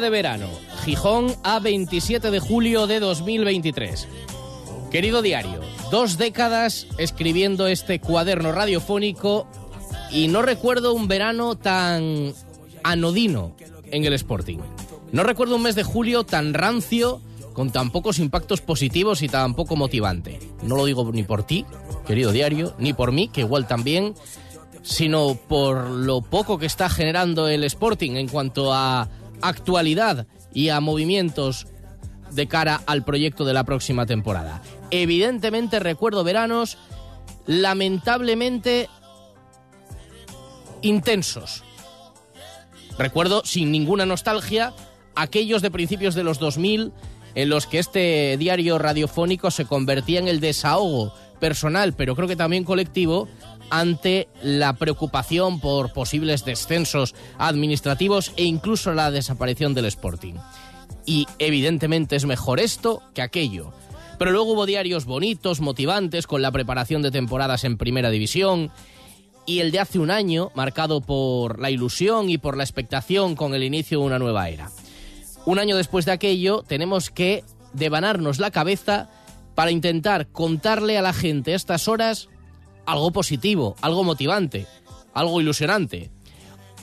De verano, Gijón a 27 de julio de 2023. Querido diario, dos décadas escribiendo este cuaderno radiofónico y no recuerdo un verano tan anodino en el Sporting. No recuerdo un mes de julio tan rancio, con tan pocos impactos positivos y tan poco motivante. No lo digo ni por ti, querido diario, ni por mí, que igual también, sino por lo poco que está generando el Sporting en cuanto a actualidad y a movimientos de cara al proyecto de la próxima temporada. Evidentemente recuerdo veranos lamentablemente intensos. Recuerdo sin ninguna nostalgia aquellos de principios de los 2000 en los que este diario radiofónico se convertía en el desahogo personal, pero creo que también colectivo, ante la preocupación por posibles descensos administrativos e incluso la desaparición del Sporting. Y evidentemente es mejor esto que aquello. Pero luego hubo diarios bonitos, motivantes, con la preparación de temporadas en primera división, y el de hace un año, marcado por la ilusión y por la expectación con el inicio de una nueva era. Un año después de aquello, tenemos que devanarnos la cabeza para intentar contarle a la gente a estas horas algo positivo, algo motivante, algo ilusionante.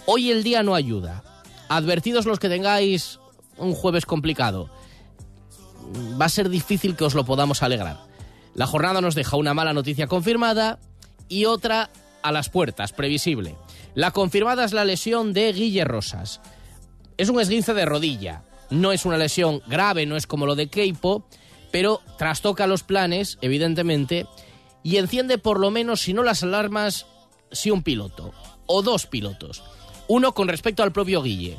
Hoy el día no ayuda. Advertidos los que tengáis un jueves complicado. Va a ser difícil que os lo podamos alegrar. La jornada nos deja una mala noticia confirmada y otra a las puertas, previsible. La confirmada es la lesión de Guille Rosas. Es un esguince de rodilla. No es una lesión grave, no es como lo de Keipo, pero trastoca los planes, evidentemente, y enciende por lo menos, si no las alarmas, si un piloto, o dos pilotos. Uno con respecto al propio Guille,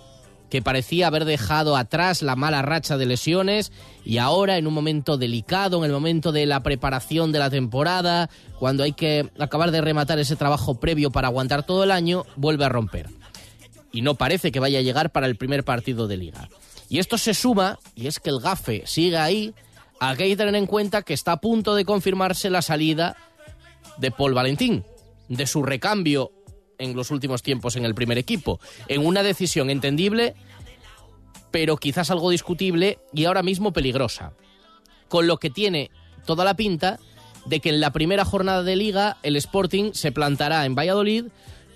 que parecía haber dejado atrás la mala racha de lesiones y ahora en un momento delicado, en el momento de la preparación de la temporada, cuando hay que acabar de rematar ese trabajo previo para aguantar todo el año, vuelve a romper. Y no parece que vaya a llegar para el primer partido de liga. Y esto se suma, y es que el gafe sigue ahí, hay que tener en cuenta que está a punto de confirmarse la salida de Paul Valentín, de su recambio en los últimos tiempos en el primer equipo, en una decisión entendible, pero quizás algo discutible y ahora mismo peligrosa. Con lo que tiene toda la pinta de que en la primera jornada de liga el Sporting se plantará en Valladolid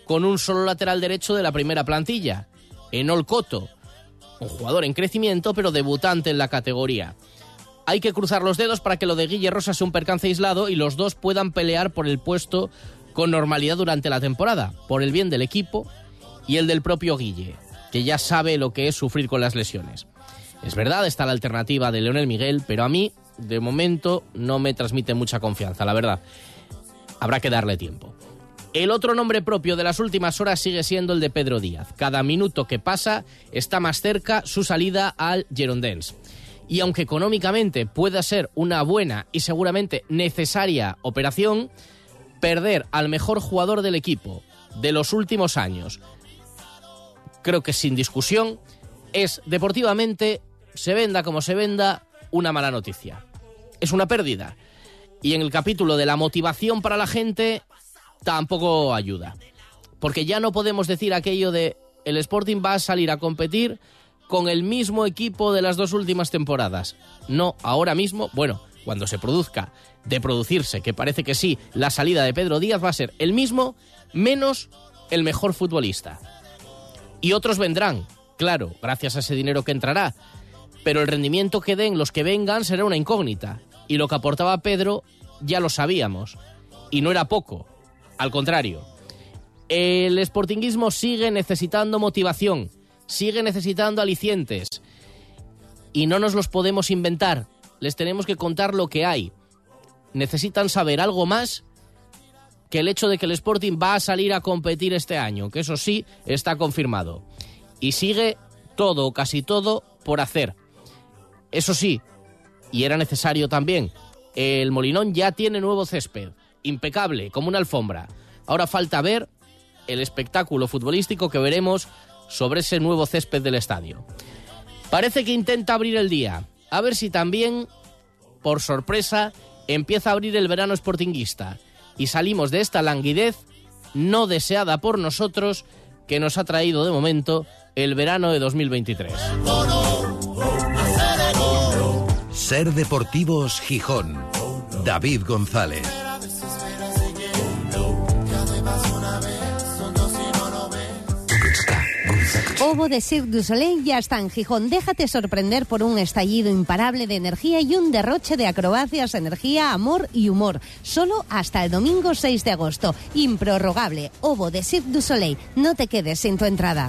con un solo lateral derecho de la primera plantilla, en Olcoto, un jugador en crecimiento pero debutante en la categoría hay que cruzar los dedos para que lo de Guille Rosa sea un percance aislado y los dos puedan pelear por el puesto con normalidad durante la temporada, por el bien del equipo y el del propio Guille, que ya sabe lo que es sufrir con las lesiones. Es verdad, está la alternativa de Leonel Miguel, pero a mí, de momento, no me transmite mucha confianza, la verdad. Habrá que darle tiempo. El otro nombre propio de las últimas horas sigue siendo el de Pedro Díaz. Cada minuto que pasa está más cerca su salida al Girondins y aunque económicamente pueda ser una buena y seguramente necesaria operación, perder al mejor jugador del equipo de los últimos años, creo que sin discusión, es deportivamente, se venda como se venda, una mala noticia. Es una pérdida. Y en el capítulo de la motivación para la gente, tampoco ayuda. Porque ya no podemos decir aquello de el Sporting va a salir a competir con el mismo equipo de las dos últimas temporadas. No, ahora mismo, bueno, cuando se produzca, de producirse, que parece que sí, la salida de Pedro Díaz va a ser el mismo, menos el mejor futbolista. Y otros vendrán, claro, gracias a ese dinero que entrará, pero el rendimiento que den los que vengan será una incógnita. Y lo que aportaba Pedro ya lo sabíamos. Y no era poco, al contrario. El sportinguismo sigue necesitando motivación sigue necesitando alicientes. Y no nos los podemos inventar, les tenemos que contar lo que hay. Necesitan saber algo más que el hecho de que el Sporting va a salir a competir este año, que eso sí está confirmado. Y sigue todo, casi todo, por hacer. Eso sí, y era necesario también, el Molinón ya tiene nuevo césped, impecable, como una alfombra. Ahora falta ver el espectáculo futbolístico que veremos sobre ese nuevo césped del estadio. Parece que intenta abrir el día, a ver si también, por sorpresa, empieza a abrir el verano sportinguista y salimos de esta languidez no deseada por nosotros que nos ha traído de momento el verano de 2023. Ser Deportivos Gijón. David González. Ovo de Cirque du Soleil ya está en Gijón. Déjate sorprender por un estallido imparable de energía y un derroche de acrobacias, energía, amor y humor. Solo hasta el domingo 6 de agosto. Improrrogable. Ovo de Cirque du Soleil. No te quedes sin tu entrada.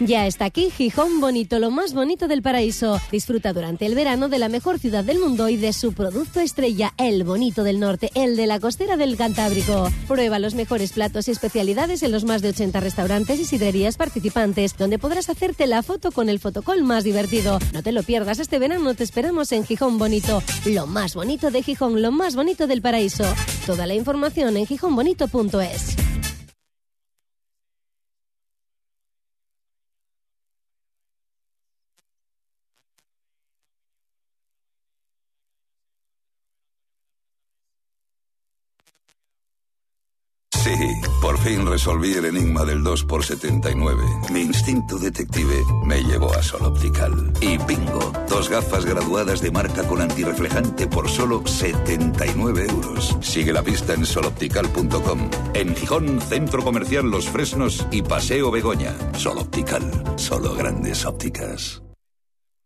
Ya está aquí Gijón Bonito, lo más bonito del paraíso. Disfruta durante el verano de la mejor ciudad del mundo y de su producto estrella, el bonito del norte, el de la costera del Cantábrico. Prueba los mejores platos y especialidades en los más de 80 restaurantes y sidrerías participantes, donde podrás hacerte la foto con el fotocol más divertido. No te lo pierdas, este verano te esperamos en Gijón Bonito, lo más bonito de Gijón, lo más bonito del paraíso. Toda la información en gijonbonito.es. resolví el enigma del 2 por 79 Mi instinto detective me llevó a Sol Optical. Y bingo, dos gafas graduadas de marca con antirreflejante por solo 79 euros. Sigue la pista en soloptical.com. En Gijón, Centro Comercial Los Fresnos y Paseo Begoña. Sol Optical, solo grandes ópticas.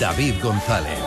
David González.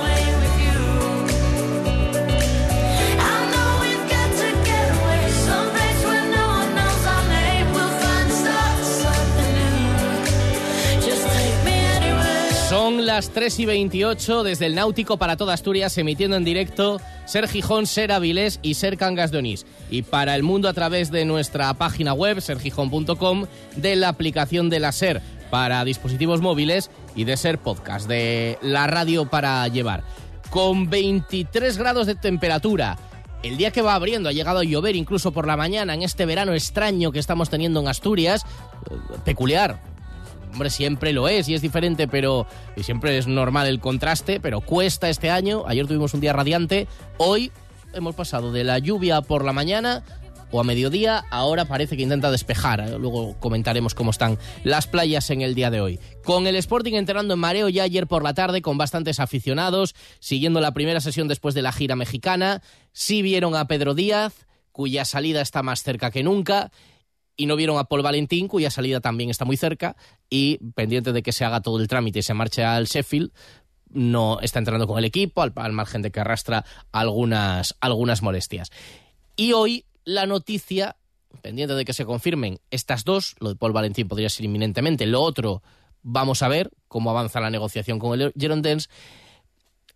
Son las 3 y 28 desde el Náutico para toda Asturias, emitiendo en directo Ser Gijón, Ser Avilés y Ser Cangas de Onís. Y para el mundo a través de nuestra página web, sergijón.com, de la aplicación de la Ser para dispositivos móviles y de Ser Podcast, de la radio para llevar. Con 23 grados de temperatura. El día que va abriendo ha llegado a llover incluso por la mañana en este verano extraño que estamos teniendo en Asturias. Eh, Peculiar, hombre, siempre lo es y es diferente, pero y siempre es normal el contraste, pero cuesta este año. Ayer tuvimos un día radiante, hoy hemos pasado de la lluvia por la mañana o a mediodía, ahora parece que intenta despejar. ¿eh? Luego comentaremos cómo están las playas en el día de hoy. Con el Sporting entrando en mareo ya ayer por la tarde, con bastantes aficionados, siguiendo la primera sesión después de la gira mexicana. Sí vieron a Pedro Díaz, cuya salida está más cerca que nunca y no vieron a Paul Valentín, cuya salida también está muy cerca, y pendiente de que se haga todo el trámite y se marche al Sheffield, no está entrando con el equipo, al, margen de que arrastra algunas, algunas molestias. Y hoy la noticia, pendiente de que se confirmen estas dos, lo de Paul Valentín podría ser inminentemente, lo otro, vamos a ver cómo avanza la negociación con el Girondins,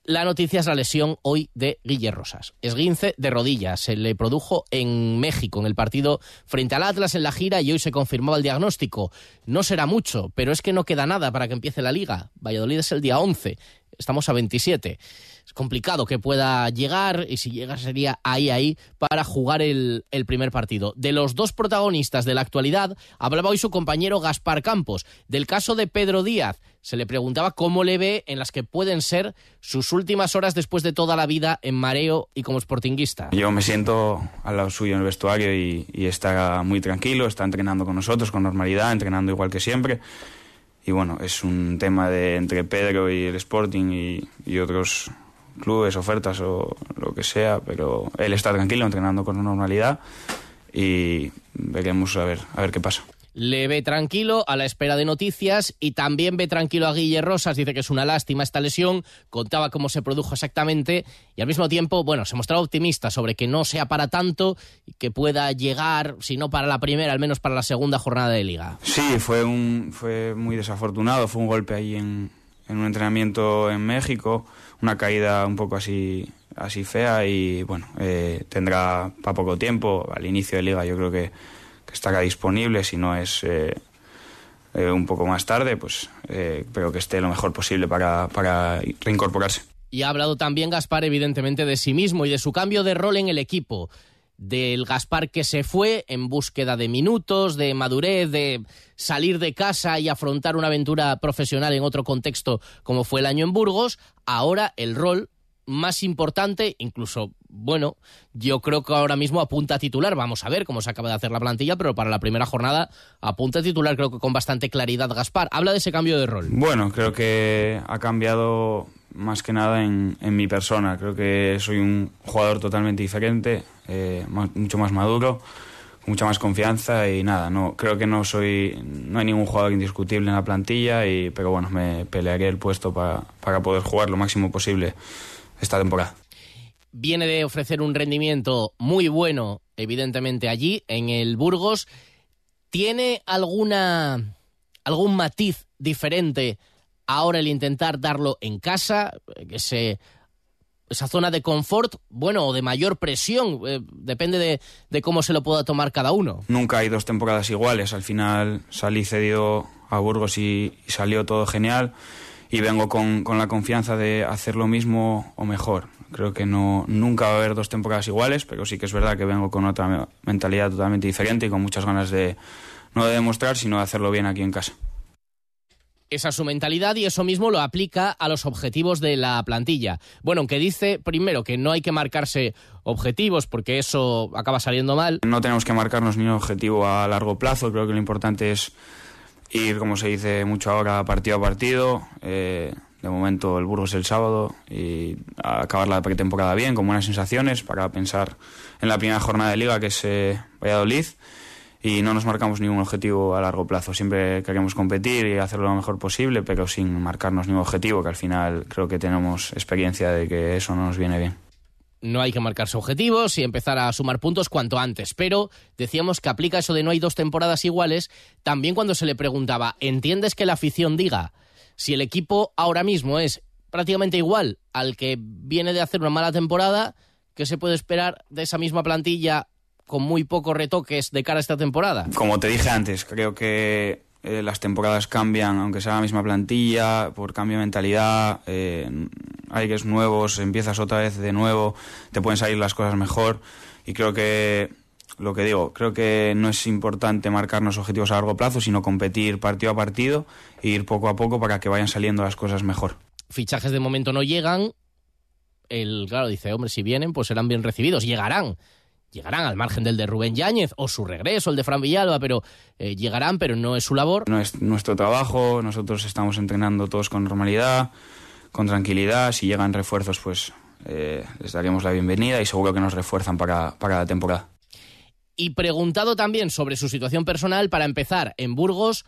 la noticia es la lesión hoy de Guille Rosas. Esguince de rodillas. Se le produjo en México, en el partido frente al Atlas en la gira, y hoy se confirmaba el diagnóstico. No será mucho, pero es que no queda nada para que empiece la liga. Valladolid es el día 11. Estamos a 27. Es complicado que pueda llegar y si llega sería ahí, ahí para jugar el, el primer partido. De los dos protagonistas de la actualidad, hablaba hoy su compañero Gaspar Campos. Del caso de Pedro Díaz, se le preguntaba cómo le ve en las que pueden ser sus últimas horas después de toda la vida en mareo y como sportinguista. Yo me siento al lado suyo en el vestuario y, y está muy tranquilo, está entrenando con nosotros con normalidad, entrenando igual que siempre. Y bueno, es un tema de entre Pedro y el Sporting y, otros clubes, ofertas o lo que sea, pero él está tranquilo, entrenando con normalidad y veremos a ver, a ver qué pasa le ve tranquilo a la espera de noticias y también ve tranquilo a Guille Rosas, dice que es una lástima esta lesión, contaba cómo se produjo exactamente y al mismo tiempo, bueno, se mostraba optimista sobre que no sea para tanto y que pueda llegar, si no para la primera, al menos para la segunda jornada de liga. Sí, fue, un, fue muy desafortunado, fue un golpe ahí en, en un entrenamiento en México, una caída un poco así así fea y bueno, eh, tendrá para poco tiempo, al inicio de liga yo creo que que estará disponible, si no es eh, eh, un poco más tarde, pues eh, espero que esté lo mejor posible para, para reincorporarse. Y ha hablado también Gaspar, evidentemente, de sí mismo y de su cambio de rol en el equipo. Del Gaspar que se fue en búsqueda de minutos, de madurez, de salir de casa y afrontar una aventura profesional en otro contexto como fue el año en Burgos. Ahora el rol más importante, incluso, bueno, yo creo que ahora mismo apunta a titular. Vamos a ver cómo se acaba de hacer la plantilla, pero para la primera jornada apunta a titular, creo que con bastante claridad Gaspar. Habla de ese cambio de rol. Bueno, creo que ha cambiado más que nada en, en mi persona. Creo que soy un jugador totalmente diferente, eh, más, mucho más maduro, con mucha más confianza y nada, no creo que no soy, no hay ningún jugador indiscutible en la plantilla, y, pero bueno, me pelearé el puesto para, para poder jugar lo máximo posible esta temporada. Viene de ofrecer un rendimiento muy bueno, evidentemente, allí, en el Burgos. ¿Tiene alguna algún matiz diferente ahora el intentar darlo en casa? Ese, esa zona de confort, bueno, o de mayor presión, eh, depende de, de, cómo se lo pueda tomar cada uno. Nunca hay dos temporadas iguales. Al final salí cedido a Burgos y, y salió todo genial y vengo con, con, la confianza de hacer lo mismo o mejor. Creo que no, nunca va a haber dos temporadas iguales, pero sí que es verdad que vengo con otra mentalidad totalmente diferente y con muchas ganas de no de demostrar, sino de hacerlo bien aquí en casa. Esa es su mentalidad y eso mismo lo aplica a los objetivos de la plantilla. Bueno, aunque dice primero que no hay que marcarse objetivos porque eso acaba saliendo mal. No tenemos que marcarnos ni un objetivo a largo plazo, creo que lo importante es ir, como se dice mucho ahora, partido a partido. Eh, de momento el Burgos el sábado y acabar la pretemporada bien, con buenas sensaciones, para pensar en la primera jornada de liga que es eh, Valladolid. Y no nos marcamos ningún objetivo a largo plazo. Siempre queremos competir y hacerlo lo mejor posible, pero sin marcarnos ningún objetivo, que al final creo que tenemos experiencia de que eso no nos viene bien no hay que marcarse objetivos y empezar a sumar puntos cuanto antes. Pero decíamos que aplica eso de no hay dos temporadas iguales, también cuando se le preguntaba, ¿entiendes que la afición diga si el equipo ahora mismo es prácticamente igual al que viene de hacer una mala temporada, ¿qué se puede esperar de esa misma plantilla con muy pocos retoques de cara a esta temporada? Como te dije antes, creo que eh, las temporadas cambian, aunque sea la misma plantilla, por cambio de mentalidad, eh, aires nuevos, empiezas otra vez de nuevo, te pueden salir las cosas mejor y creo que lo que digo, creo que no es importante marcarnos objetivos a largo plazo, sino competir partido a partido e ir poco a poco para que vayan saliendo las cosas mejor. Fichajes de momento no llegan. El, claro, dice, hombre, si vienen, pues serán bien recibidos. Llegarán llegarán al margen del de Rubén Yáñez o su regreso, el de Fran Villalba, pero eh, llegarán, pero no es su labor. No es nuestro trabajo, nosotros estamos entrenando todos con normalidad, con tranquilidad, si llegan refuerzos pues eh, les daríamos la bienvenida y seguro que nos refuerzan para, para la temporada. Y preguntado también sobre su situación personal, para empezar, en Burgos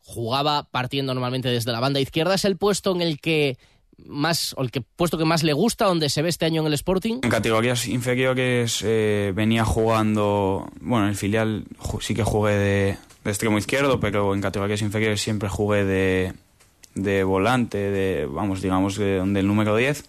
jugaba partiendo normalmente desde la banda izquierda, es el puesto en el que más o el que puesto que más le gusta donde se ve este año en el Sporting? En categorías inferiores eh, venía jugando, bueno, en el filial sí que jugué de, extremo izquierdo, pero en categorías inferiores siempre jugué de, de volante, de vamos, digamos, de, donde el número 10.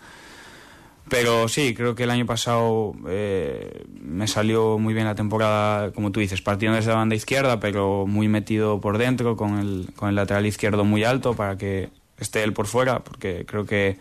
Pero sí, creo que el año pasado eh, me salió muy bien la temporada, como tú dices, partiendo desde la banda izquierda, pero muy metido por dentro, con el, con el lateral izquierdo muy alto para que esté él por fuera, porque creo que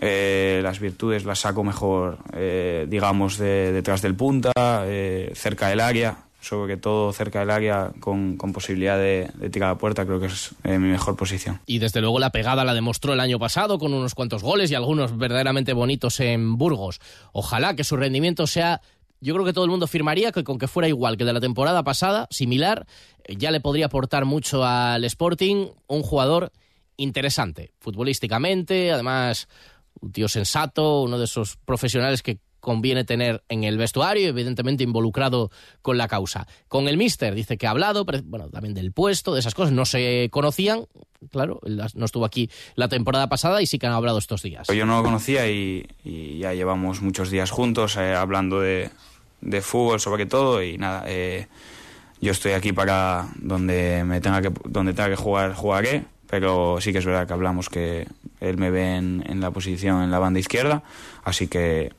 eh, las virtudes las saco mejor, eh, digamos, de, detrás del punta, eh, cerca del área, sobre todo cerca del área, con, posibilidad de, de, tirar a puerta, creo que es mi mejor posición. Y desde luego la pegada la demostró el año pasado con unos cuantos goles y algunos verdaderamente bonitos en Burgos. Ojalá que su rendimiento sea yo creo que todo el mundo firmaría que con que fuera igual que de la temporada pasada, similar, ya le podría aportar mucho al Sporting un jugador interesante, futbolísticamente, además un tío sensato, uno de esos profesionales que conviene tener en el vestuario, evidentemente involucrado con la causa. Con el míster dice que ha hablado, bueno, también del puesto, de esas cosas, no se conocían, claro, no estuvo aquí la temporada pasada y sí que han hablado estos días. Yo no lo conocía y, y ya llevamos muchos días juntos eh, hablando de, de, fútbol sobre todo y nada, eh, yo estoy aquí para donde me tenga que, donde tenga que jugar, jugaré pero sí que es verdad que hablamos que él me ve en, en la posición en la banda izquierda, así que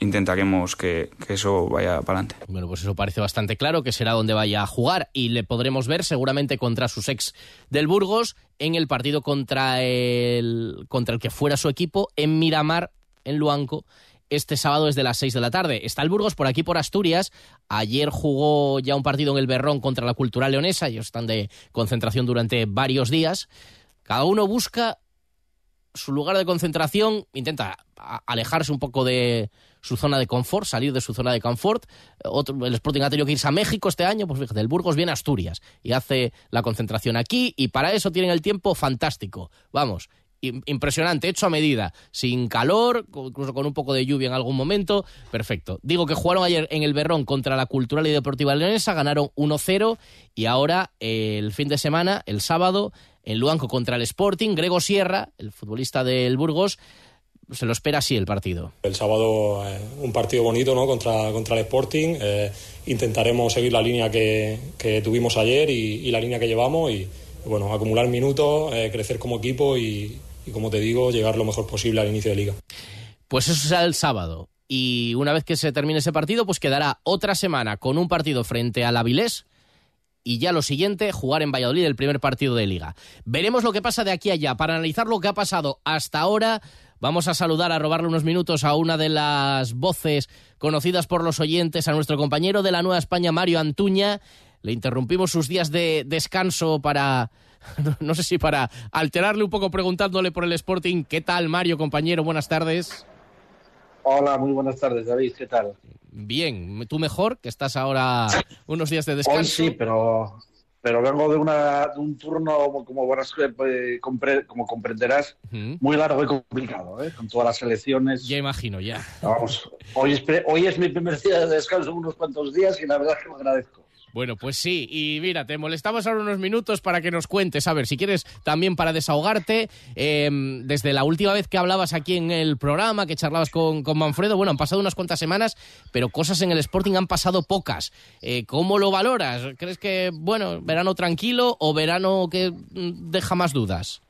intentaremos que, que, eso vaya para adelante. Bueno, pues eso parece bastante claro, que será donde vaya a jugar y le podremos ver seguramente contra sus ex del Burgos en el partido contra el, contra el que fuera su equipo en Miramar, en Luanco, este sábado desde las 6 de la tarde. Está el Burgos por aquí, por Asturias. Ayer jugó ya un partido en el Berrón contra la Cultural Leonesa. Ellos están de concentración durante varios días. Cada uno busca su lugar de concentración, intenta alejarse un poco de su zona de confort, salir de su zona de confort. Otro, el Sporting ha tenido que irse a México este año, pues fíjate, el Burgos viene a Asturias y hace la concentración aquí y para eso tienen el tiempo fantástico. Vamos, impresionante, hecho a medida, sin calor, incluso con un poco de lluvia en algún momento, perfecto. Digo que jugaron ayer en el Berrón contra la Cultural y Deportiva Leonesa, ganaron 1-0 y ahora el fin de semana, el sábado, en Luanco contra el Sporting, Grego Sierra, el futbolista del Burgos, se lo espera así el partido. El sábado eh, un partido bonito ¿no? contra, contra el Sporting. Eh, intentaremos seguir la línea que, que tuvimos ayer y, la línea que llevamos y bueno, acumular minutos, eh, crecer como equipo y, y, como te digo, llegar lo mejor posible al inicio de liga. Pues eso será el sábado. Y una vez que se termine ese partido, pues quedará otra semana con un partido frente al Avilés y ya lo siguiente, jugar en Valladolid el primer partido de liga. Veremos lo que pasa de aquí a allá. Para analizar lo que ha pasado hasta ahora, vamos a saludar, a robarle unos minutos a una de las voces conocidas por los oyentes, a nuestro compañero de la Nueva España, Mario Antuña. Le interrumpimos sus días de descanso para no sé si para alterarle un poco preguntándole por el Sporting. ¿Qué tal, Mario, compañero? Buenas tardes. Hola, muy buenas tardes, David. ¿Qué tal? Bien, tú mejor, que estás ahora unos días de descanso. Hoy sí, pero, pero vengo de, una, de un turno, como, buenas, eh, como comprenderás, uh -huh. muy largo y complicado, ¿eh? con todas las elecciones. Ya imagino, ya. Vamos, hoy es, hoy es mi primer día de descanso, unos cuantos días, y la verdad es que lo agradezco. Bueno, pues sí, y mira, te molestamos ahora unos minutos para que nos cuentes, a ver, si quieres también para desahogarte, eh, desde la última vez que hablabas aquí en el programa, que charlabas con, con, Manfredo, bueno, han pasado unas cuantas semanas, pero cosas en el Sporting han pasado pocas. Eh, ¿Cómo lo valoras? ¿Crees que, bueno, verano tranquilo o verano que deja más dudas?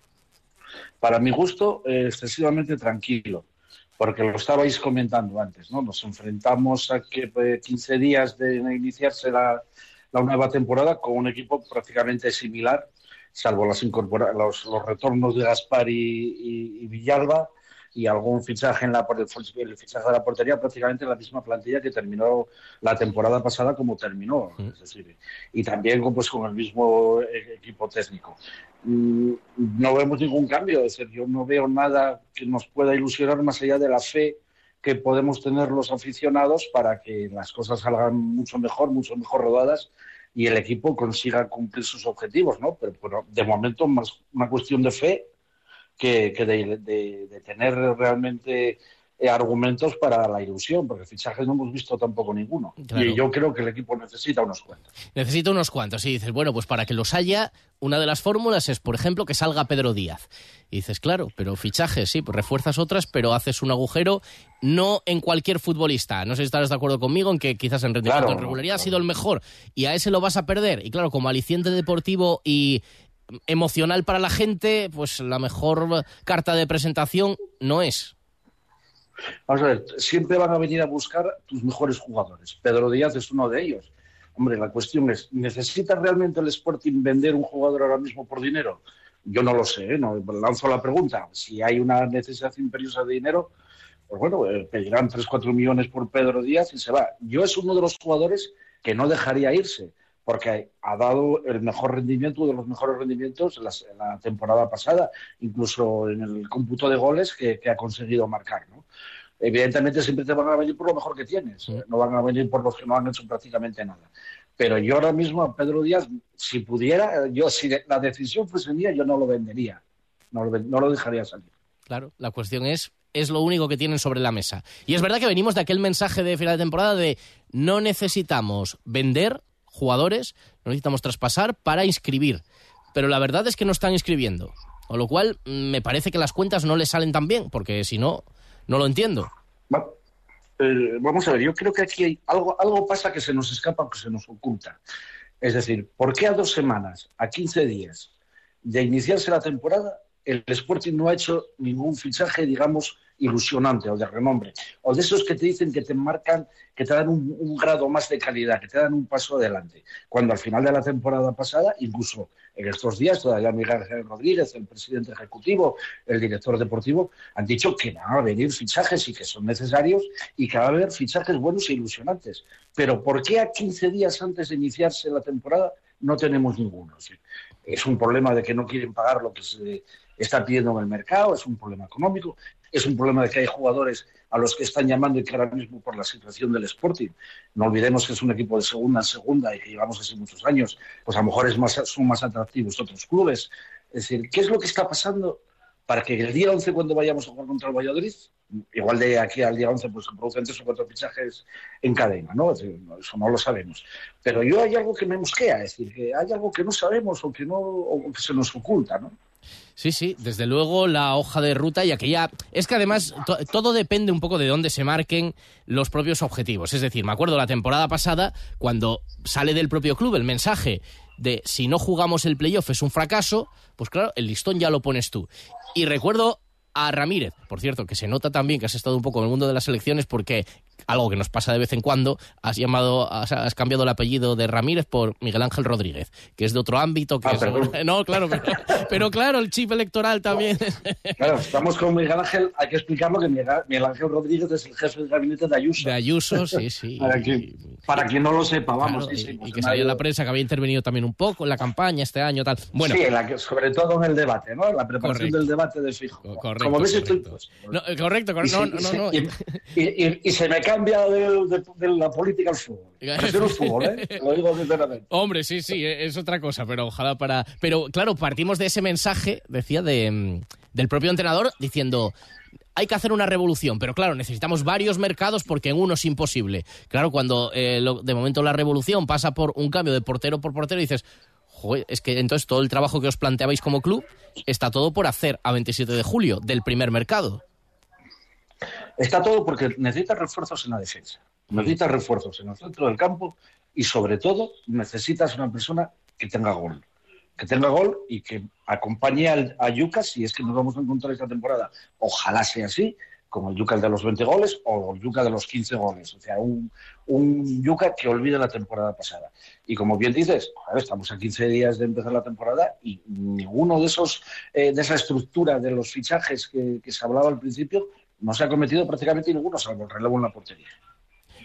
Para mi gusto, eh, excesivamente tranquilo porque lo estabais comentando antes, ¿no? Nos enfrentamos a que 15 días de iniciarse la, la, nueva temporada con un equipo prácticamente similar, salvo las incorpora los, los retornos de Gaspar y, y, y, Villalba y algún fichaje en la el fichaje de la portería, prácticamente la misma plantilla que terminó la temporada pasada como terminó, mm. es decir, y también pues, con el mismo equipo técnico no vemos ningún cambio. Es decir, yo no veo nada que nos pueda ilusionar más allá de la fe que podemos tener los aficionados para que las cosas salgan mucho mejor, mucho mejor rodadas y el equipo consiga cumplir sus objetivos, ¿no? Pero, pero de momento más una cuestión de fe que, que de, de, de, tener realmente argumentos para la ilusión, porque fichajes no hemos visto tampoco ninguno. Claro. Y yo creo que el equipo necesita unos cuantos. Necesita unos cuantos, y dices, bueno, pues para que los haya, una de las fórmulas es, por ejemplo, que salga Pedro Díaz. Y dices, claro, pero fichajes, sí, pues refuerzas otras, pero haces un agujero, no en cualquier futbolista. No sé si estarás de acuerdo conmigo en que quizás en rendimiento, claro, en regularidad claro. ha sido el mejor, y a ese lo vas a perder. Y claro, como aliciente deportivo y emocional para la gente, pues la mejor carta de presentación no es. Vamos a ver, siempre van a venir a buscar tus mejores jugadores. Pedro Díaz es uno de ellos. Hombre, la cuestión es, ¿necesita realmente el Sporting vender un jugador ahora mismo por dinero? Yo no lo sé, ¿eh? no, lanzo la pregunta. Si hay una necesidad imperiosa de dinero, pues bueno, eh, pedirán 3, 4 millones por Pedro Díaz y se va. Yo es uno de los jugadores que no dejaría irse, porque ha dado el mejor rendimiento, uno de los mejores rendimientos en la, temporada pasada, incluso en el cómputo de goles que, ha conseguido marcar. ¿no? Evidentemente siempre te van a venir por lo mejor que tienes, no van a venir por los que no han hecho prácticamente nada. Pero yo ahora mismo a Pedro Díaz, si pudiera, yo si la decisión fuese mía, yo no lo vendería, no no lo dejaría salir. Claro, la cuestión es es lo único que tienen sobre la mesa. Y es verdad que venimos de aquel mensaje de final de temporada de no necesitamos vender jugadores, no necesitamos traspasar para inscribir. Pero la verdad es que no están inscribiendo. Con lo cual, mm, me parece que las cuentas no les salen tan bien, porque si no, no lo entiendo. Eh, vamos a ver, yo creo que aquí hay algo, algo pasa que se nos escapa que se nos oculta. Es decir, ¿por qué a dos semanas, a 15 días de iniciarse la temporada, el Sporting no ha hecho ningún fichaje, digamos, ilusionante o de renombre, o de esos que te dicen que te marcan, que te dan un, grado más de calidad, que te dan un paso adelante. Cuando al final de la temporada pasada, incluso en estos días, todavía Miguel Rodríguez, el presidente ejecutivo, el director deportivo, han dicho que van a venir fichajes y que son necesarios y que va a haber fichajes buenos e ilusionantes. Pero ¿por qué a 15 días antes de iniciarse la temporada no tenemos ninguno? Es un problema de que no quieren pagar lo que se está pidiendo en el mercado, es un problema económico, es un problema de que hay jugadores a los que están llamando y que ahora mismo por la situación del Sporting, no olvidemos que es un equipo de segunda en segunda y que llevamos así muchos años, pues a lo mejor es más, son más atractivos otros clubes. Es decir, ¿qué es lo que está pasando para que el día 11 cuando vayamos a jugar contra el Valladolid, igual de aquí al día 11 pues se producen tres o cuatro fichajes en cadena, ¿no? eso no lo sabemos. Pero yo hay algo que me mosquea, es decir, que hay algo que no sabemos o que, no, o que se nos oculta, ¿no? Sí, sí, desde luego la hoja de ruta y aquella... Es que además todo depende un poco de dónde se marquen los propios objetivos. Es decir, me acuerdo la temporada pasada cuando sale del propio club el mensaje de si no jugamos el playoff es un fracaso, pues claro, el listón ya lo pones tú. Y recuerdo a Ramírez, por cierto, que se nota también que has estado un poco en el mundo de las elecciones porque algo que nos pasa de vez en cuando, has llamado, has, cambiado el apellido de Ramírez por Miguel Ángel Rodríguez, que es de otro ámbito. Que ah, no, claro, pero, claro, el chip electoral también. Claro, estamos con Miguel Ángel, hay que explicarlo que Miguel Ángel Rodríguez es el jefe del gabinete de Ayuso. De Ayuso, sí, sí. para, quien, no lo sepa, vamos. y, que salía en la prensa que había intervenido también un poco en la campaña este año, tal. Bueno, sí, sobre todo en el debate, ¿no? La preparación del debate de fijo. Correcto, Como ves, correcto. Estoy, correcto, correcto. No, no, no, y, se me cambia de de, la política al fútbol. Prefiero fútbol, ¿eh? Lo digo sinceramente. Hombre, sí, sí, es otra cosa, pero ojalá para... Pero claro, partimos de ese mensaje, decía, de, mm, del propio entrenador, diciendo hay que hacer una revolución, pero claro, necesitamos varios mercados porque en uno es imposible. Claro, cuando eh, de momento la revolución pasa por un cambio de portero por portero, dices, Joder, es que entonces todo el trabajo que os planteabais como club está todo por hacer a 27 de julio del primer mercado. Está todo porque necesita refuerzos en la defensa, necesitas refuerzos en el centro del campo y sobre todo necesitas una persona que tenga gol. Que tenga gol y que acompañe a Yuca si es que nos vamos a encontrar esta temporada. Ojalá sea así, como el Yuca de los 20 goles o el Yuca de los 15 goles. O sea, un, un Yuca que olvide la temporada pasada. Y como bien dices, estamos a 15 días de empezar la temporada y ninguno de esos eh, de esa estructura de los fichajes que, se hablaba al principio no se ha cometido prácticamente ninguno, salvo el relevo en la portería.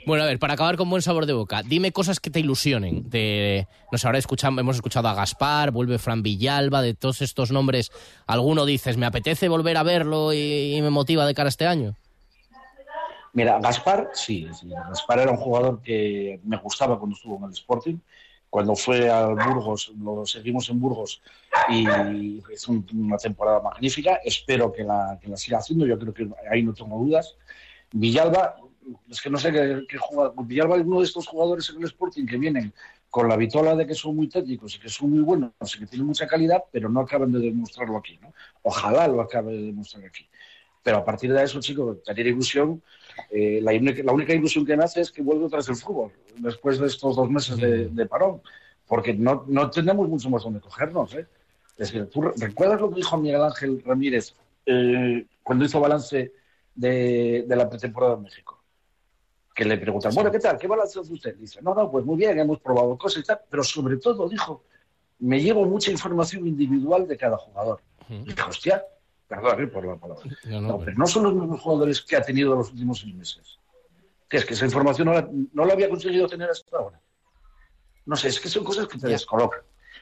Bueno, a ver, para acabar con buen sabor de boca, dime cosas que te ilusionen. De, nos ahora escuchamos, hemos escuchado a Gaspar, vuelve Fran Villalba, de todos estos nombres, ¿alguno dices, me apetece volver a verlo y, me motiva de cara a este año? Mira, Gaspar, sí, sí, Gaspar era un jugador que me gustaba cuando estuvo en el Sporting cuando fue al Burgos, lo seguimos en Burgos y es una temporada magnífica. Espero que la, que la siga haciendo, yo creo que ahí no tengo dudas. Villalba, es que no sé qué, jugador. Villalba es uno de estos jugadores en el Sporting que vienen con la vitola de que son muy técnicos y que son muy buenos y que tienen mucha calidad, pero no acaban de demostrarlo aquí. ¿no? Ojalá lo acabe de demostrar aquí. Pero a partir de eso, chicos, tener ilusión eh, la, única, ilusión que me hace es que vuelva tras el fútbol, después de estos dos meses de, parón, porque no, no, tenemos mucho más donde cogernos. ¿eh? Es decir, ¿tú recuerdas lo que dijo Miguel Ángel Ramírez eh, cuando hizo balance de, la pretemporada en México? Que le preguntan, bueno, ¿qué tal? ¿Qué balance hace usted? Dice, no, no, pues muy bien, hemos probado cosas y tal, pero sobre todo dijo, me llevo mucha información individual de cada jugador. Y dije, hostia, perdón eh, por la palabra. No, no, No, pero- pero no son los mismos jugadores que ha tenido los últimos seis meses. Que es que esa información no la, no la había conseguido tener hasta ahora. No sé, es que son cosas que te descolocan.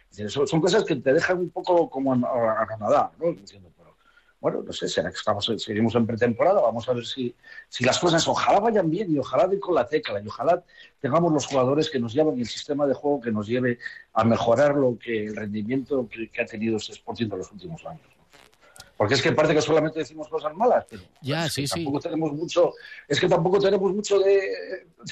Decir, son, son cosas que te dejan un poco como a- anonadado, ¿no? Diciendo, pero, bueno, no sé, será que estamos, seguimos en pretemporada, vamos a ver si, si las cosas ojalá vayan bien y ojalá den con la tecla y ojalá tengamos los jugadores que nos lleven el sistema de juego que nos lleve a mejorar lo que el rendimiento que, que ha tenido este Sporting en los últimos años. Porque es que parece que solamente decimos cosas malas, pero Ya, que sí, sí. tampoco tenemos mucho, es que tampoco tenemos mucho de,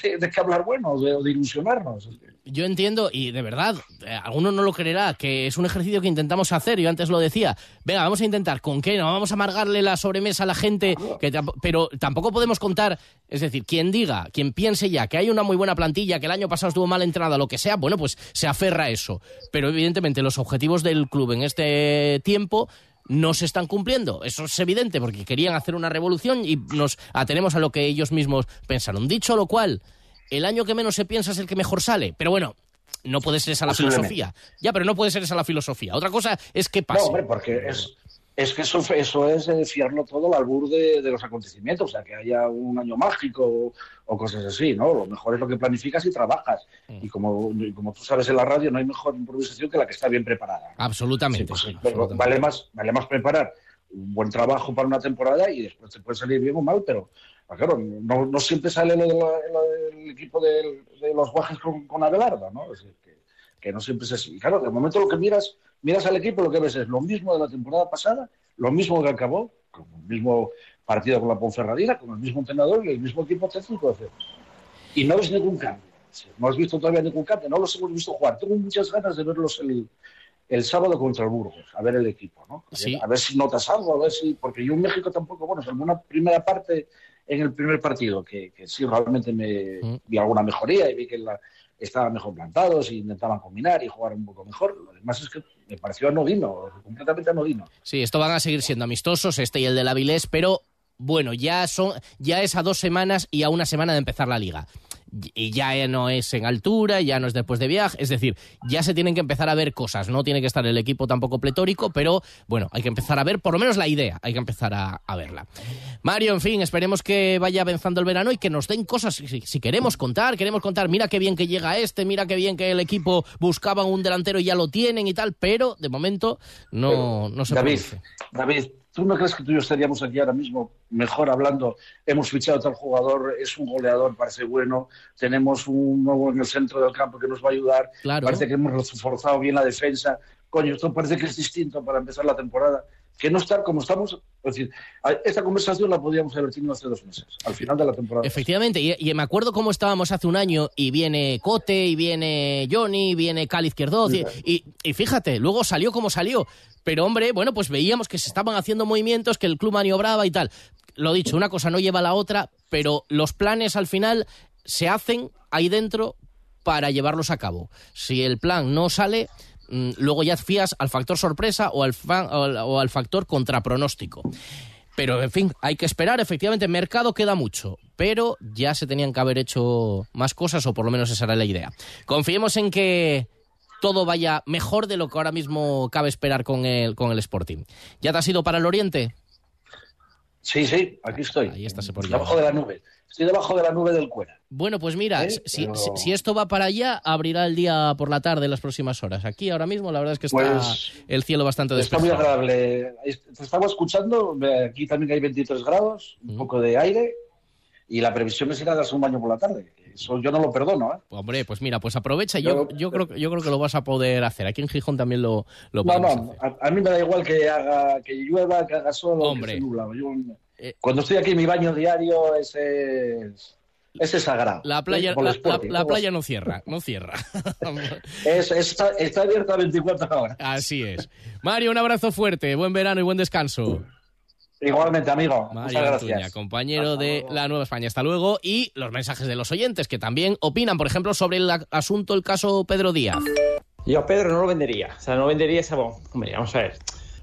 de, de qué hablar bueno, de, de ilusionarnos. Yo entiendo, y de verdad, eh, alguno no lo creerá, que es un ejercicio que intentamos hacer, yo antes lo decía, venga, vamos a intentar, ¿con qué? No vamos a amargarle la sobremesa a la gente, que pero tampoco podemos contar, es decir, quien diga, quien piense ya que hay una muy buena plantilla, que el año pasado estuvo mal entrada, lo que sea, bueno, pues se aferra a eso. Pero evidentemente los objetivos del club en este tiempo no se están cumpliendo. Eso es evidente, porque querían hacer una revolución y nos atenemos a lo que ellos mismos pensaron. Dicho lo cual, el año que menos se piensa es el que mejor sale. Pero bueno, no puede ser esa la filosofía. Ya, pero no puede ser esa la filosofía. Otra cosa es que No, pase. hombre, porque es, es que eso, eso es eh, fiarlo todo al albur de, de los acontecimientos, o sea, que haya un año mágico o, o cosas así, ¿no? Lo mejor es lo que planificas y trabajas. Mm. Y como, y como tú sabes en la radio, no hay mejor improvisación que la que está bien preparada. Absolutamente. Sí, pues sí, absolutamente. vale más, vale más preparar un buen trabajo para una temporada y después te puede salir bien o mal, pero claro, no, no siempre sale lo, de la- lo del equipo de, los guajes con, con Abelardo, ¿no? Es decir, que, que no siempre es así. Y Claro, de momento lo que miras, miras al equipo, lo que ves es lo mismo de la temporada pasada, lo mismo que acabó, con el mismo partido con la Ponferradina, con el mismo entrenador y el mismo equipo técnico. Y no ves ningún cambio. No has visto todavía ningún cambio, no los hemos visto jugar. Tengo muchas ganas de verlos el, el sábado contra el Burgos, a ver el equipo, ¿no? A ver- Sí. A ver si notas algo, a ver si. Porque yo en México tampoco, bueno, salvo una primera parte en el primer partido, que, que sí realmente me Mm. vi alguna mejoría y vi que la- estaban mejor plantados y intentaban combinar y jugar un poco mejor. Lo demás es que me pareció anodino, completamente anodino. Sí, esto van a seguir siendo amistosos, este y el del Avilés, pero bueno, ya son, ya es a dos semanas y a una semana de empezar la liga. Y ya no es en altura, ya no es después de viaje, es decir, ya se tienen que empezar a ver cosas. No tiene que estar el equipo tampoco pletórico, pero bueno, hay que empezar a ver por lo menos la idea, hay que empezar a, a verla. Mario, en fin, esperemos que vaya avanzando el verano y que nos den cosas. Si, si queremos contar, queremos contar, mira qué bien que llega este, mira qué bien que el equipo buscaba un delantero y ya lo tienen y tal, pero de momento no, no se David, produce. David, ¿tú no crees que tú y yo estaríamos aquí ahora mismo mejor hablando? Hemos fichado a tal jugador, es un goleador, parece bueno, tenemos un nuevo en el centro del campo que nos va a ayudar, Claro. parece que hemos reforzado bien la defensa. Coño, esto parece que es distinto para empezar la temporada. Que no estar como estamos. Es decir, esta conversación la podíamos haber tenido hace dos meses, al final de la temporada. Efectivamente, y, y me acuerdo cómo estábamos hace un año y viene Cote, y viene Johnny, y viene y, y- y fíjate, luego salió como salió. Pero hombre, bueno, pues veíamos que se estaban haciendo movimientos, que el club maniobraba y tal. Lo dicho, una cosa no lleva a la otra, pero los planes al final se hacen ahí dentro para llevarlos a cabo. Si el plan no sale, mm, luego ya fías al factor sorpresa o al, o al factor contrapronóstico. Pero, en fin, hay que esperar. Efectivamente, mercado queda mucho. Pero ya se tenían que haber hecho más cosas, o por lo menos esa era la idea. Confiemos en que todo vaya mejor de lo que ahora mismo cabe esperar con el, con el Sporting. ¿Ya te has ido para el Oriente? Sí, sí, aquí estoy. Ahí estás por Debajo de la nube. Estoy debajo de la nube del cuera. Bueno, pues mira, ¿Eh? si, Pero- si- si esto va para allá, abrirá el día por la tarde en las próximas horas. Aquí ahora mismo la verdad es que está Pues, el cielo bastante Está muy despejado. agradable. Te estaba escuchando, aquí también hay 23 grados, un poco de aire, y la previsión es ir a darse un baño por la tarde. Eso yo no lo perdono, ¿eh? Hombre, pues mira, pues aprovecha. Yo, yo, creo, yo creo que lo vas a poder hacer. Aquí en Gijón también lo, lo No, no, hacer. a, a mí me da igual que haga que llueva, que haga sol o Hombre. que. Yo, Eh, cuando estoy aquí, mi baño diario ese es, ese es sagrado. La playa, ¿no? playa no cierra, no cierra. Es- está, está abierta 24 horas. Así es. Mario, un abrazo fuerte, buen verano y buen descanso. Igualmente, amigo. Mario Muchas gracias. Antuña, compañero de la Nueva España. Hasta luego. Y los mensajes de los oyentes que también opinan, por ejemplo, sobre el asunto, el caso Pedro Díaz. Yo a Pedro no lo vendería. O sea, no vendería esa. bueno, Hombre, vamos a ver.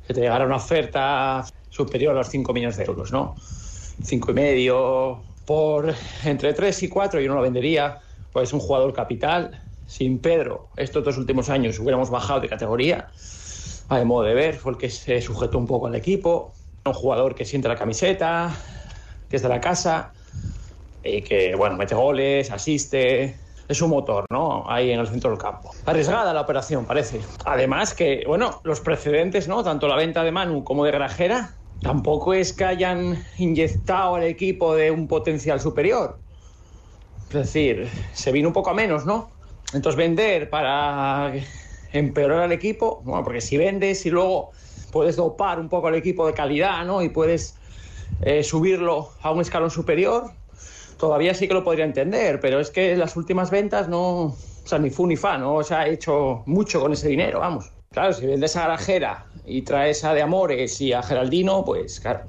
Que te llegara una oferta superior a los 5 millones de euros, ¿no? 5 y medio. Por entre 3 y 4 yo no lo vendería. Pues es un jugador capital. sin Pedro estos dos últimos años hubiéramos bajado de categoría, a mi modo de ver, fue el que se sujetó un poco al equipo, un jugador que siente la camiseta, que es de la casa y que, bueno, mete goles, asiste, es un motor, ¿no? Ahí en el centro del campo. Arriesgada la operación, parece. Además que, bueno, los precedentes, ¿no? Tanto la venta de Manu como de Grajera, tampoco es que hayan inyectado al equipo de un potencial superior. Es decir, se vino un poco a menos, ¿no? Entonces vender para empeorar al equipo, bueno, porque si vendes y luego puedes dopar un poco al equipo de calidad, ¿no? Y puedes eh, subirlo a un escalón superior, todavía sí que lo podría entender, pero es que las últimas ventas no, o sea, ni fu ni fa, no se ha hecho mucho con ese dinero, vamos. Claro, si vendes a Garajera y traes a De Amores y a Geraldino, pues claro,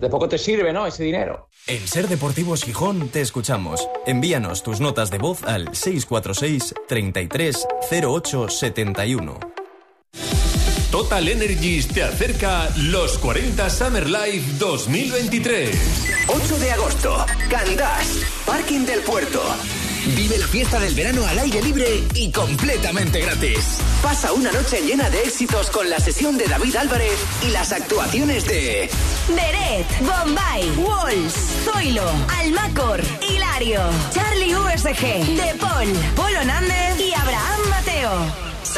de poco te sirve, ¿no? Ese dinero. En Ser Deportivos Gijón te escuchamos. Envíanos tus notas de voz al 646 33 08 71. Total Energies te acerca los 40 Summer Life 2023. 8 de agosto, Candás, Parking del Puerto. Vive la fiesta del verano al aire libre y completamente gratis. Pasa una noche llena de éxitos con la sesión de David Álvarez y las actuaciones de Beret, Bombay, Walls, Zoilo, Almacor, Hilario, Charlie USG, De Paul,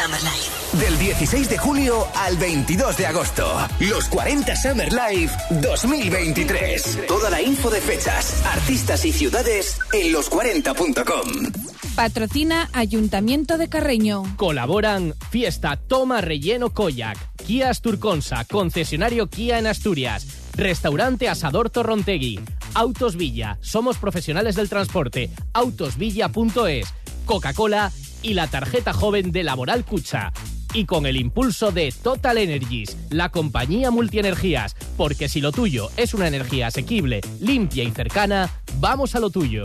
Summer Life. Del 16 de junio al 22 de agosto. Los 40 Summer Life 2023. Toda la info de fechas, artistas y ciudades en los40.com. Patrocina Ayuntamiento de Carreño. Colaboran Fiesta Toma Relleno Koyak, Kia Asturconsa, concesionario Kia en Asturias, Restaurante Asador Torrontegui, Autos Villa, somos profesionales del transporte, autosvilla.es, Coca-Cola y la tarjeta joven de Laboral Cucha. Y con el impulso de Total Energies, la compañía multienergías, porque si lo tuyo es una energía asequible, limpia y cercana, vamos a lo tuyo.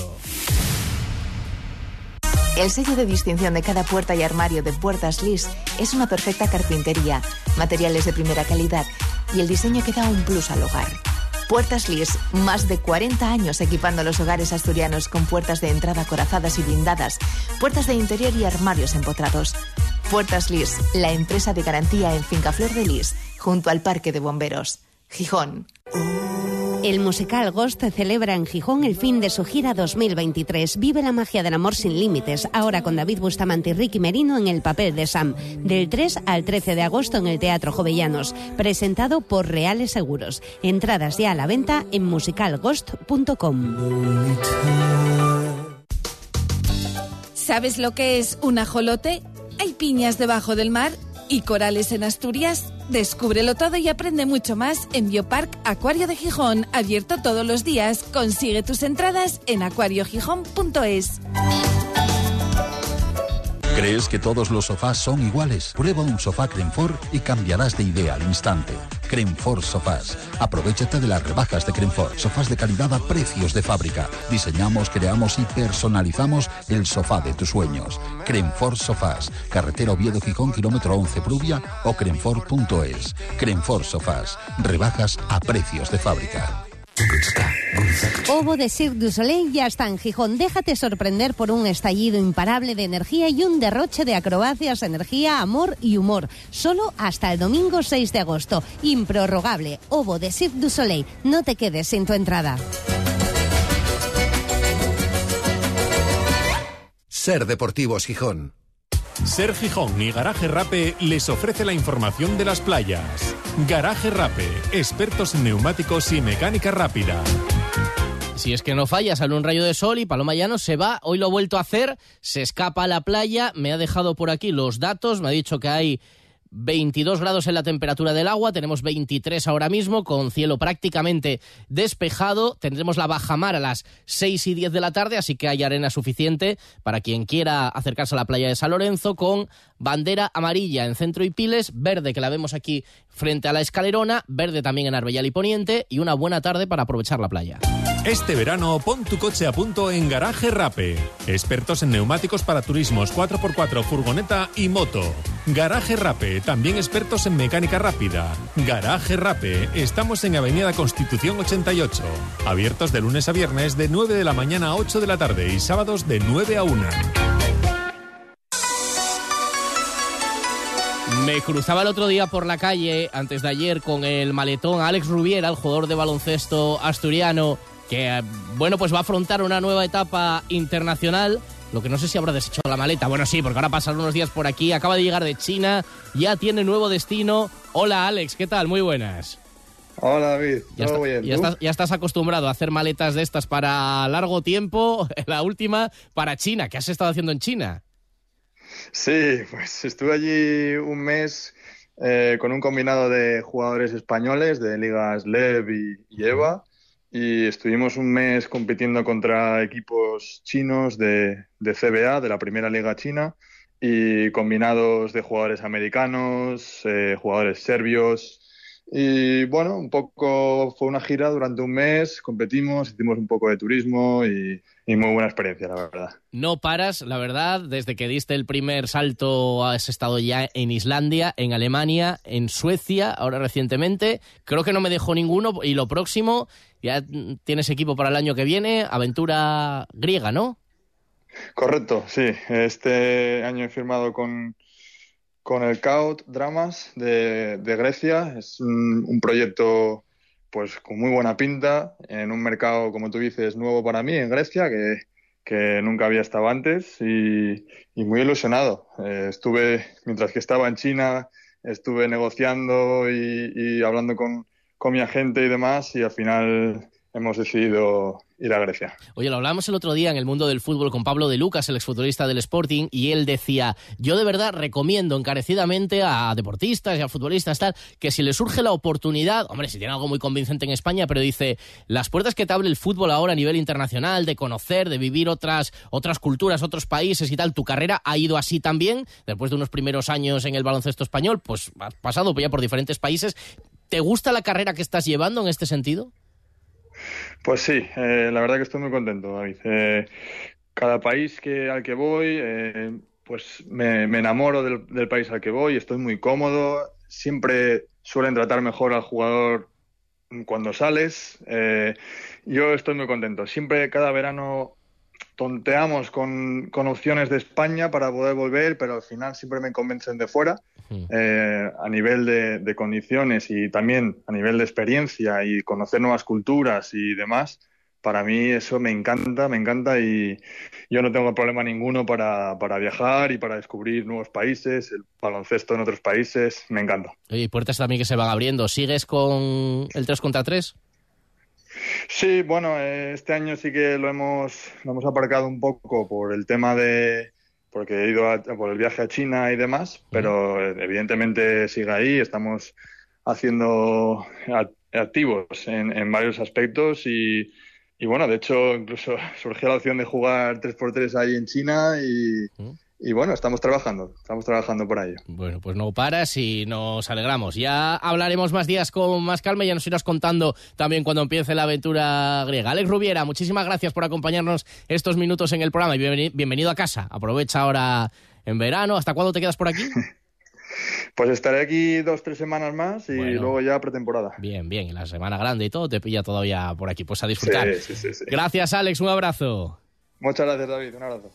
El sello de distinción de cada puerta y armario de Puertas Lis es una perfecta carpintería, materiales de primera calidad y el diseño que da un plus al hogar. Puertas Lis, más de 40 años equipando los hogares asturianos con puertas de entrada corazadas y blindadas, puertas de interior y armarios empotrados. Puertas Lis, la empresa de garantía en Finca Flor de Lis, junto al Parque de Bomberos. Gijón. El musical Ghost celebra en Gijón el fin de su gira 2023. Vive la magia del amor sin límites, ahora con David Bustamante y Ricky Merino en el papel de Sam, del 3 al 13 de agosto en el Teatro Jovellanos, presentado por Reales Seguros. Entradas ya a la venta en musicalghost.com. ¿Sabes lo que es un ajolote? Hay piñas debajo del mar y corales en Asturias. Descúbrelo todo y aprende mucho más en Biopark Acuario de Gijón, abierto todos los días. Consigue tus entradas en acuariogijón.es. ¿Crees que todos los sofás son iguales? Prueba un sofá Crenfor y cambiarás de idea al instante. Crenfor Sofás. Aprovechate de las rebajas de Crenfor. Sofás de calidad a precios de fábrica. Diseñamos, creamos y personalizamos el sofá de tus sueños. Crenfor Sofás. Carretera Oviedo Gijón, kilómetro 11 Prubia o crenfor.es. Crenfor Sofás. Rebajas a precios de fábrica. Ovo de Cirque du Soleil ya está en Gijón. Déjate sorprender por un estallido imparable de energía y un derroche de acrobacias, energía, amor y humor. Solo hasta el domingo 6 de agosto. Improrrogable. Ovo de Cirque du Soleil. No te quedes sin tu entrada. Ser Deportivos Gijón. Ser Gijón y Garaje Rape les ofrece la información de las playas. Garaje Rape, expertos en neumáticos y mecánica rápida. Si es que no falla, sale un rayo de sol y Paloma Llano se va. Hoy lo ha vuelto a hacer, se escapa a la playa, me ha dejado por aquí los datos, me ha dicho que hay 22 grados en la temperatura del agua, tenemos 23 ahora mismo, con cielo prácticamente despejado. Tendremos la bajamar a las 6 y 10 de la tarde, así que hay arena suficiente para quien quiera acercarse a la playa de San Lorenzo, con bandera amarilla en centro y piles, verde que la vemos aquí frente a la escalerona, verde también en Arbellal y Poniente, y una buena tarde para aprovechar la playa. Este verano pon tu coche a punto en Garaje Rape. Expertos en neumáticos para turismos 4x4, furgoneta y moto. Garaje Rape, también expertos en mecánica rápida. Garaje Rape, estamos en Avenida Constitución 88. Abiertos de lunes a viernes de 9 de la mañana a 8 de la tarde y sábados de 9 a 1. Me cruzaba el otro día por la calle, antes de ayer, con el maletón Alex Rubiera, el jugador de baloncesto asturiano, que, bueno, pues va a afrontar una nueva etapa internacional. Lo que no sé si habrá deshecho la maleta. Bueno, sí, porque ahora pasan unos días por aquí. Acaba de llegar de China, ya tiene nuevo destino. Hola, Alex, ¿qué tal? Muy buenas. Hola David, Ya, ¿todo está- bien? ya estás, ya estás acostumbrado a hacer maletas de estas para largo tiempo. La última para China. ¿Qué has estado haciendo en China? Sí, pues estuve allí un mes eh, con un combinado de jugadores españoles de ligas LEV y, y EVA y estuvimos un mes compitiendo contra equipos chinos de, de CBA, de la primera liga china, y combinados de jugadores americanos, eh, jugadores serbios. Y bueno, un poco fue una gira durante un mes, competimos, hicimos un poco de turismo y, y muy buena experiencia, la verdad. No paras, la verdad, desde que diste el primer salto has estado ya en Islandia, en Alemania, en Suecia, ahora recientemente. Creo que no me dejó ninguno y lo próximo, ya tienes equipo para el año que viene, aventura griega, ¿no? Correcto, sí. Este año he firmado con, con el CAUT Dramas de, de Grecia. Es un, un proyecto pues con muy buena pinta en un mercado, como tú dices, nuevo para mí en Grecia, que, que nunca había estado antes y, y muy ilusionado. Eh, estuve, mientras que estaba en China, estuve negociando y, y hablando con, con mi agente y demás y al final hemos decidido ir a Grecia. Oye, lo hablábamos el otro día en el mundo del fútbol con Pablo de Lucas, el exfutbolista del Sporting, y él decía, yo de verdad recomiendo encarecidamente a deportistas y a futbolistas tal, que si les surge la oportunidad, hombre, si tiene algo muy convincente en España, pero dice, las puertas que te abre el fútbol ahora a nivel internacional, de conocer, de vivir otras, otras culturas, otros países y tal, tu carrera ha ido así también, después de unos primeros años en el baloncesto español, pues has pasado ya por diferentes países. ¿Te gusta la carrera que estás llevando en este sentido? Pues sí, eh, la verdad que estoy muy contento, David. Eh, cada país que, al que voy, eh, pues me, me enamoro del, del país al que voy, estoy muy cómodo. Siempre suelen tratar mejor al jugador cuando sales. Eh, yo estoy muy contento. Siempre, cada verano, tonteamos con, con opciones de España para poder volver, pero al final siempre me convencen de fuera. Eh, a nivel de, de condiciones y también a nivel de experiencia y conocer nuevas culturas y demás, para mí eso me encanta, me encanta y yo no tengo problema ninguno para, para viajar y para descubrir nuevos países, el baloncesto en otros países, me encanta. Y puertas también que se van abriendo. ¿Sigues con el 3 contra 3? Sí, bueno, eh, este año sí que lo hemos, lo hemos aparcado un poco por el tema de, porque he ido a- por el viaje a China y demás, pero eh, evidentemente sigue ahí, estamos haciendo activos en, en varios aspectos y, y bueno, de hecho incluso surgió la opción de jugar 3x3 ahí en China y, y bueno, estamos trabajando, estamos trabajando por ello. Bueno, pues no paras y nos alegramos. Ya hablaremos más días con más calma y ya nos irás contando también cuando empiece la aventura griega. Alex Rubiera, muchísimas gracias por acompañarnos estos minutos en el programa y bienveni- bienvenido a casa. Aprovecha ahora en verano. ¿Hasta cuándo te quedas por aquí? Pues estaré aquí dos, tres semanas más y Bueno. luego ya pretemporada. Bien, bien. Y la semana grande y todo te pilla todavía por aquí. Pues a disfrutar. Sí, sí, sí. Gracias, Alex. Un abrazo. Muchas gracias, David. Un abrazo.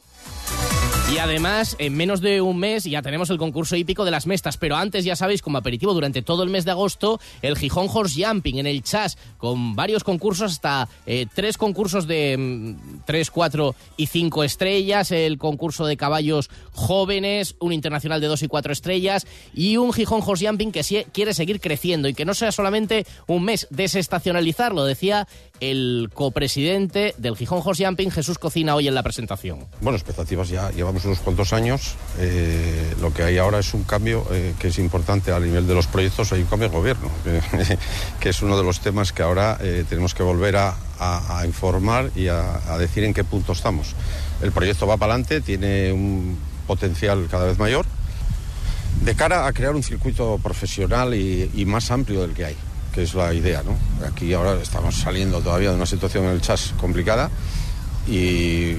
Y además, en menos de un mes ya tenemos el concurso hípico de las mestas, pero antes, ya sabéis, como aperitivo durante todo el mes de agosto, el Gijón Horse Jumping en el Chas, con varios concursos, hasta eh, tres concursos de mm, tres, cuatro y cinco estrellas, el concurso de caballos jóvenes, un internacional de dos y cuatro estrellas, y un Gijón Horse Jumping que quiere seguir creciendo y que no sea solamente un mes, desestacionalizar, lo decía el copresidente del Gijón Horse Jumping, Jesús Cocina, hoy en la presentación. Bueno, expectativas ya llevamos unos cuantos años. Eh, lo que hay ahora es un cambio eh, que es importante a nivel de los proyectos, hay un cambio de gobierno, que, es uno de los temas que ahora eh, tenemos que volver a, informar y a, a decir en qué punto estamos. El proyecto va para adelante, tiene un potencial cada vez mayor de cara a crear un circuito profesional y, y más amplio del que hay, que es la idea, ¿no? Aquí ahora estamos saliendo todavía de una situación en el chas complicada y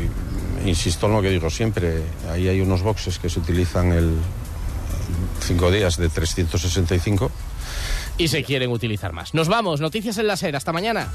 insisto en lo que digo siempre, ahí hay unos boxes que se utilizan el cinco días de 365 y se quieren utilizar más. Nos vamos, noticias en la SER, hasta mañana.